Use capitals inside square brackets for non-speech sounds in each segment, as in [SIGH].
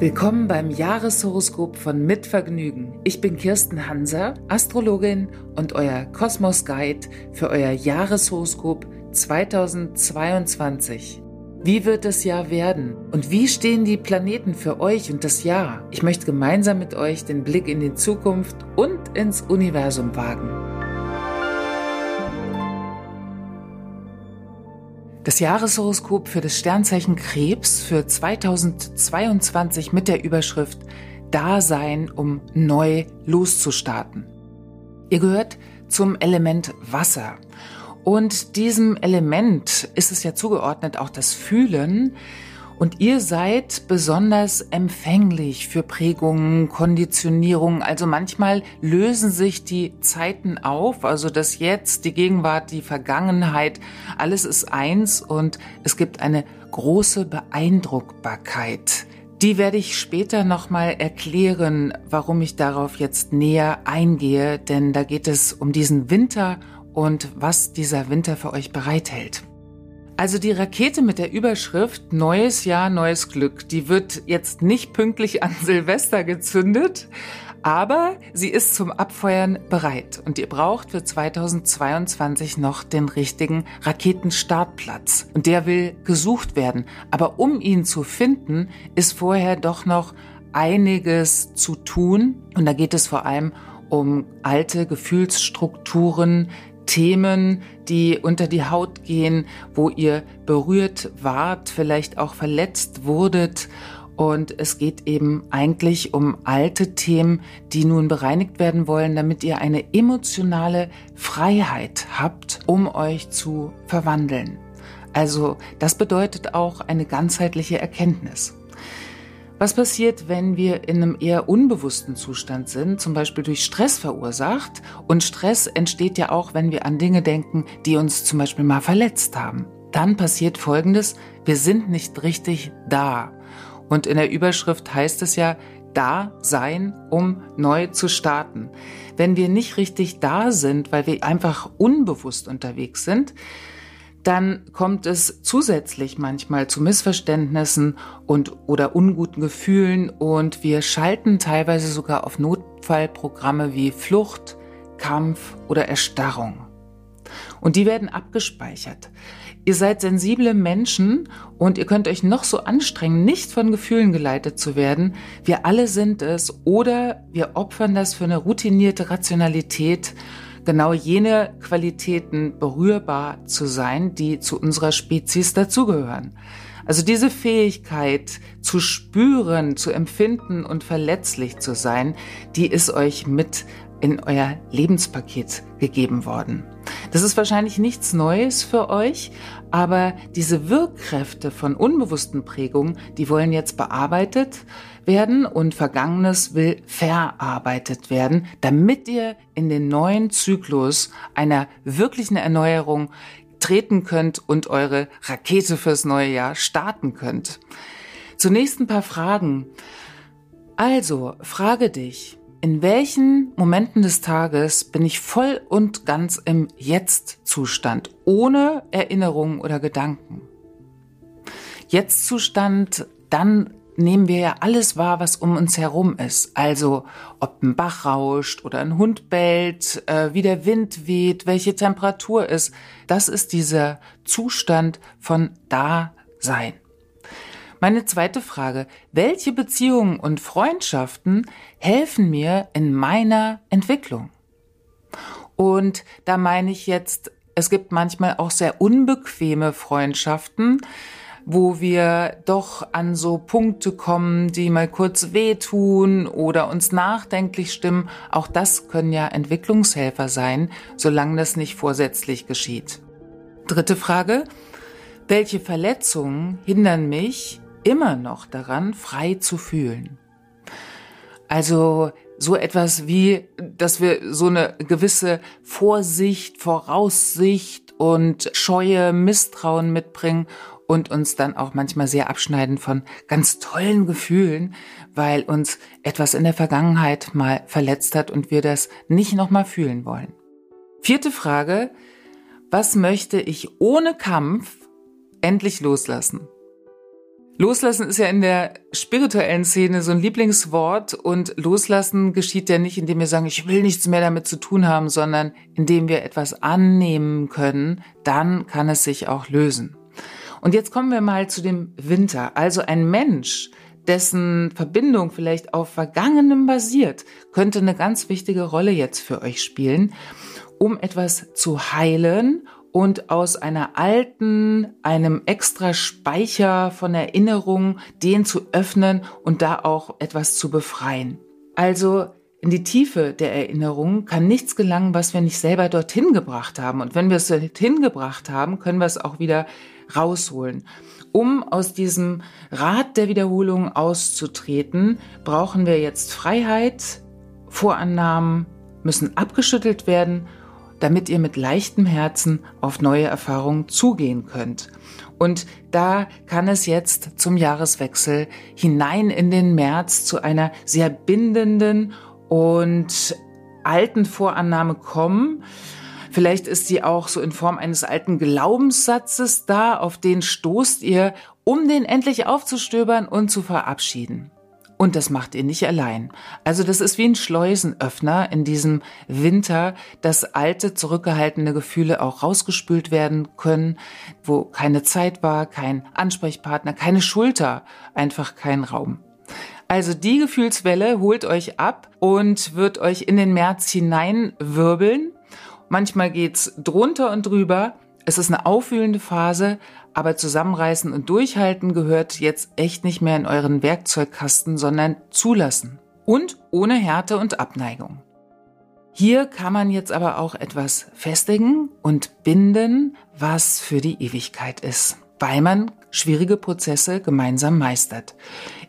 Willkommen beim Jahreshoroskop von Mitvergnügen. Ich bin Kirsten Hanser, Astrologin und euer Kosmos Guide für euer Jahreshoroskop 2022. Wie wird das Jahr werden? Und wie stehen die Planeten für euch und das Jahr? Ich möchte gemeinsam mit euch den Blick in die Zukunft und ins Universum wagen. Das Jahreshoroskop für das Sternzeichen Krebs für 2022 mit der Überschrift Dasein, um neu loszustarten. Ihr gehört zum Element Wasser. Und diesem Element ist es ja zugeordnet auch das Fühlen. Und ihr seid besonders empfänglich für Prägungen, Konditionierungen. Also manchmal lösen sich die Zeiten auf, also das Jetzt, die Gegenwart, die Vergangenheit, alles ist eins und es gibt eine große Beeindruckbarkeit. Die werde ich später nochmal erklären, warum ich darauf jetzt näher eingehe, denn da geht es um diesen Winter und was dieser Winter für euch bereithält. Also die Rakete mit der Überschrift Neues Jahr, neues Glück, die wird jetzt nicht pünktlich an [LAUGHS] Silvester gezündet, aber sie ist zum Abfeuern bereit und ihr braucht für 2022 noch den richtigen Raketenstartplatz. Und der will gesucht werden. Aber um ihn zu finden, ist vorher doch noch einiges zu tun. Und da geht es vor allem um alte Gefühlsstrukturen, Themen, die unter die Haut gehen, wo ihr berührt wart, vielleicht auch verletzt wurdet. Und es geht eben eigentlich um alte Themen, die nun bereinigt werden wollen, damit ihr eine emotionale Freiheit habt, um euch zu verwandeln. Also das bedeutet auch eine ganzheitliche Erkenntnis. Was passiert, wenn wir in einem eher unbewussten Zustand sind, zum Beispiel durch Stress verursacht? Und Stress entsteht ja auch, wenn wir an Dinge denken, die uns zum Beispiel mal verletzt haben. Dann passiert Folgendes, wir sind nicht richtig da. Und in der Überschrift heißt es ja, da sein, um neu zu starten. Wenn wir nicht richtig da sind, weil wir einfach unbewusst unterwegs sind, dann kommt es zusätzlich manchmal zu Missverständnissen und oder unguten Gefühlen und wir schalten teilweise sogar auf Notfallprogramme wie Flucht, Kampf oder Erstarrung. Und die werden abgespeichert. Ihr seid sensible Menschen und ihr könnt euch noch so anstrengen, nicht von Gefühlen geleitet zu werden. Wir alle sind es oder wir opfern das für eine routinierte Rationalität genau jene Qualitäten berührbar zu sein, die zu unserer Spezies dazugehören. Also diese Fähigkeit zu spüren, zu empfinden und verletzlich zu sein, die ist euch mit in euer Lebenspaket gegeben worden. Das ist wahrscheinlich nichts Neues für euch, aber diese Wirkkräfte von unbewussten Prägungen, die wollen jetzt bearbeitet werden und Vergangenes will verarbeitet werden, damit ihr in den neuen Zyklus einer wirklichen Erneuerung treten könnt und eure Rakete fürs neue Jahr starten könnt. Zunächst ein paar Fragen. Also, frage dich, in welchen Momenten des Tages bin ich voll und ganz im Jetzt-Zustand, ohne Erinnerungen oder Gedanken? Jetzt-Zustand, dann nehmen wir ja alles wahr, was um uns herum ist. Also ob ein Bach rauscht oder ein Hund bellt, äh, wie der Wind weht, welche Temperatur ist. Das ist dieser Zustand von Dasein. Meine zweite Frage, welche Beziehungen und Freundschaften helfen mir in meiner Entwicklung? Und da meine ich jetzt, es gibt manchmal auch sehr unbequeme Freundschaften, wo wir doch an so Punkte kommen, die mal kurz wehtun oder uns nachdenklich stimmen. Auch das können ja Entwicklungshelfer sein, solange das nicht vorsätzlich geschieht. Dritte Frage. Welche Verletzungen hindern mich, immer noch daran, frei zu fühlen. Also so etwas wie, dass wir so eine gewisse Vorsicht, Voraussicht und Scheue, Misstrauen mitbringen und uns dann auch manchmal sehr abschneiden von ganz tollen Gefühlen, weil uns etwas in der Vergangenheit mal verletzt hat und wir das nicht nochmal fühlen wollen. Vierte Frage. Was möchte ich ohne Kampf endlich loslassen? Loslassen ist ja in der spirituellen Szene so ein Lieblingswort und loslassen geschieht ja nicht, indem wir sagen, ich will nichts mehr damit zu tun haben, sondern indem wir etwas annehmen können, dann kann es sich auch lösen. Und jetzt kommen wir mal zu dem Winter. Also ein Mensch, dessen Verbindung vielleicht auf Vergangenem basiert, könnte eine ganz wichtige Rolle jetzt für euch spielen, um etwas zu heilen und aus einer alten, einem extra Speicher von Erinnerungen, den zu öffnen und da auch etwas zu befreien. Also in die Tiefe der Erinnerung kann nichts gelangen, was wir nicht selber dorthin gebracht haben. Und wenn wir es dorthin gebracht haben, können wir es auch wieder rausholen. Um aus diesem Rad der Wiederholung auszutreten, brauchen wir jetzt Freiheit, Vorannahmen müssen abgeschüttelt werden damit ihr mit leichtem Herzen auf neue Erfahrungen zugehen könnt. Und da kann es jetzt zum Jahreswechsel hinein in den März zu einer sehr bindenden und alten Vorannahme kommen. Vielleicht ist sie auch so in Form eines alten Glaubenssatzes da, auf den stoßt ihr, um den endlich aufzustöbern und zu verabschieden. Und das macht ihr nicht allein. Also das ist wie ein Schleusenöffner in diesem Winter, dass alte, zurückgehaltene Gefühle auch rausgespült werden können, wo keine Zeit war, kein Ansprechpartner, keine Schulter, einfach kein Raum. Also die Gefühlswelle holt euch ab und wird euch in den März hineinwirbeln. Manchmal geht's drunter und drüber. Es ist eine aufwühlende Phase, aber zusammenreißen und durchhalten gehört jetzt echt nicht mehr in euren Werkzeugkasten, sondern zulassen. Und ohne Härte und Abneigung. Hier kann man jetzt aber auch etwas festigen und binden, was für die Ewigkeit ist, weil man schwierige Prozesse gemeinsam meistert.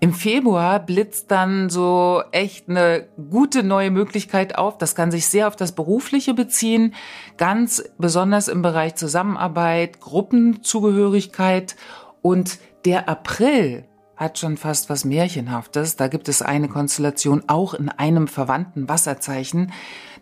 Im Februar blitzt dann so echt eine gute neue Möglichkeit auf. Das kann sich sehr auf das Berufliche beziehen, ganz besonders im Bereich Zusammenarbeit, Gruppenzugehörigkeit und der April hat schon fast was Märchenhaftes. Da gibt es eine Konstellation auch in einem verwandten Wasserzeichen.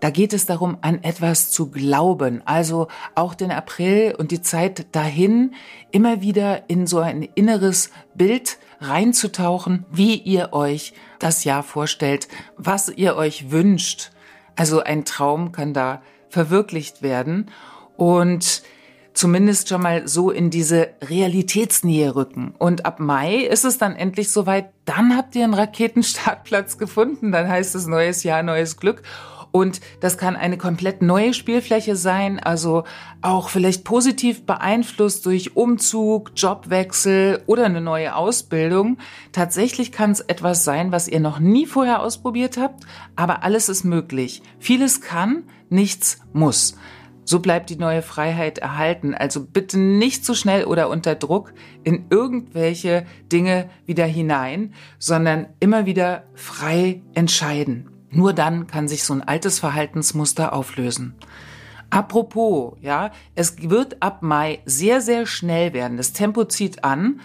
Da geht es darum, an etwas zu glauben. Also auch den April und die Zeit dahin immer wieder in so ein inneres Bild reinzutauchen, wie ihr euch das Jahr vorstellt, was ihr euch wünscht. Also ein Traum kann da verwirklicht werden. Und zumindest schon mal so in diese Realitätsnähe rücken. Und ab Mai ist es dann endlich soweit, dann habt ihr einen Raketenstartplatz gefunden, dann heißt es neues Jahr, neues Glück. Und das kann eine komplett neue Spielfläche sein, also auch vielleicht positiv beeinflusst durch Umzug, Jobwechsel oder eine neue Ausbildung. Tatsächlich kann es etwas sein, was ihr noch nie vorher ausprobiert habt, aber alles ist möglich. Vieles kann, nichts muss. So bleibt die neue Freiheit erhalten. Also bitte nicht zu schnell oder unter Druck in irgendwelche Dinge wieder hinein, sondern immer wieder frei entscheiden. Nur dann kann sich so ein altes Verhaltensmuster auflösen. Apropos, ja, es wird ab Mai sehr, sehr schnell werden. Das Tempo zieht an.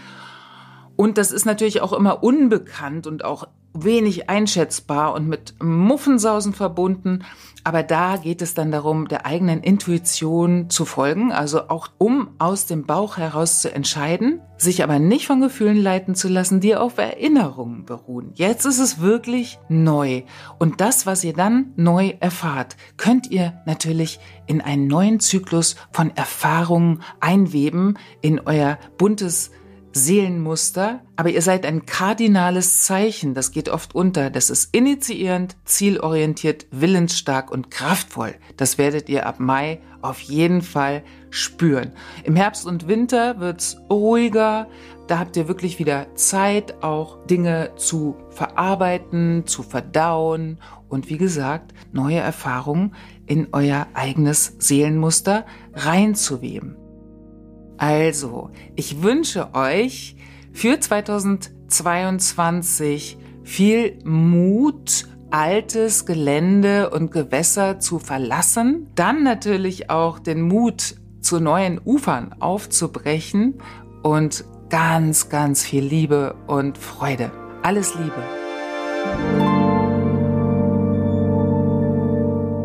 Und das ist natürlich auch immer unbekannt und auch wenig einschätzbar und mit Muffensausen verbunden. Aber da geht es dann darum, der eigenen Intuition zu folgen, also auch um aus dem Bauch heraus zu entscheiden, sich aber nicht von Gefühlen leiten zu lassen, die auf Erinnerungen beruhen. Jetzt ist es wirklich neu. Und das, was ihr dann neu erfahrt, könnt ihr natürlich in einen neuen Zyklus von Erfahrungen einweben, in euer buntes Seelenmuster, aber ihr seid ein kardinales Zeichen, das geht oft unter. Das ist initiierend, zielorientiert, willensstark und kraftvoll. Das werdet ihr ab Mai auf jeden Fall spüren. Im Herbst und Winter wird's ruhiger. Da habt ihr wirklich wieder Zeit, auch Dinge zu verarbeiten, zu verdauen und wie gesagt, neue Erfahrungen in euer eigenes Seelenmuster reinzuweben. Also, ich wünsche euch für 2022 viel Mut, altes Gelände und Gewässer zu verlassen. Dann natürlich auch den Mut, zu neuen Ufern aufzubrechen und ganz, ganz viel Liebe und Freude. Alles Liebe.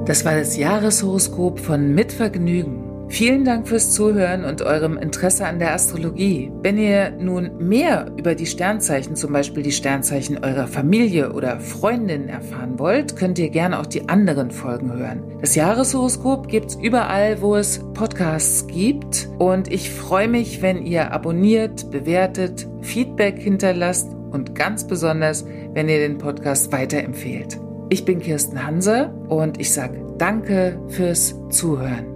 Das war das Jahreshoroskop von Mitvergnügen. Vielen Dank fürs Zuhören und eurem Interesse an der Astrologie. Wenn ihr nun mehr über die Sternzeichen, zum Beispiel die Sternzeichen eurer Familie oder Freundin erfahren wollt, könnt ihr gerne auch die anderen Folgen hören. Das Jahreshoroskop gibt's überall, wo es Podcasts gibt. Und ich freue mich, wenn ihr abonniert, bewertet, Feedback hinterlasst und ganz besonders, wenn ihr den Podcast weiterempfehlt. Ich bin Kirsten Hanse und ich sage Danke fürs Zuhören.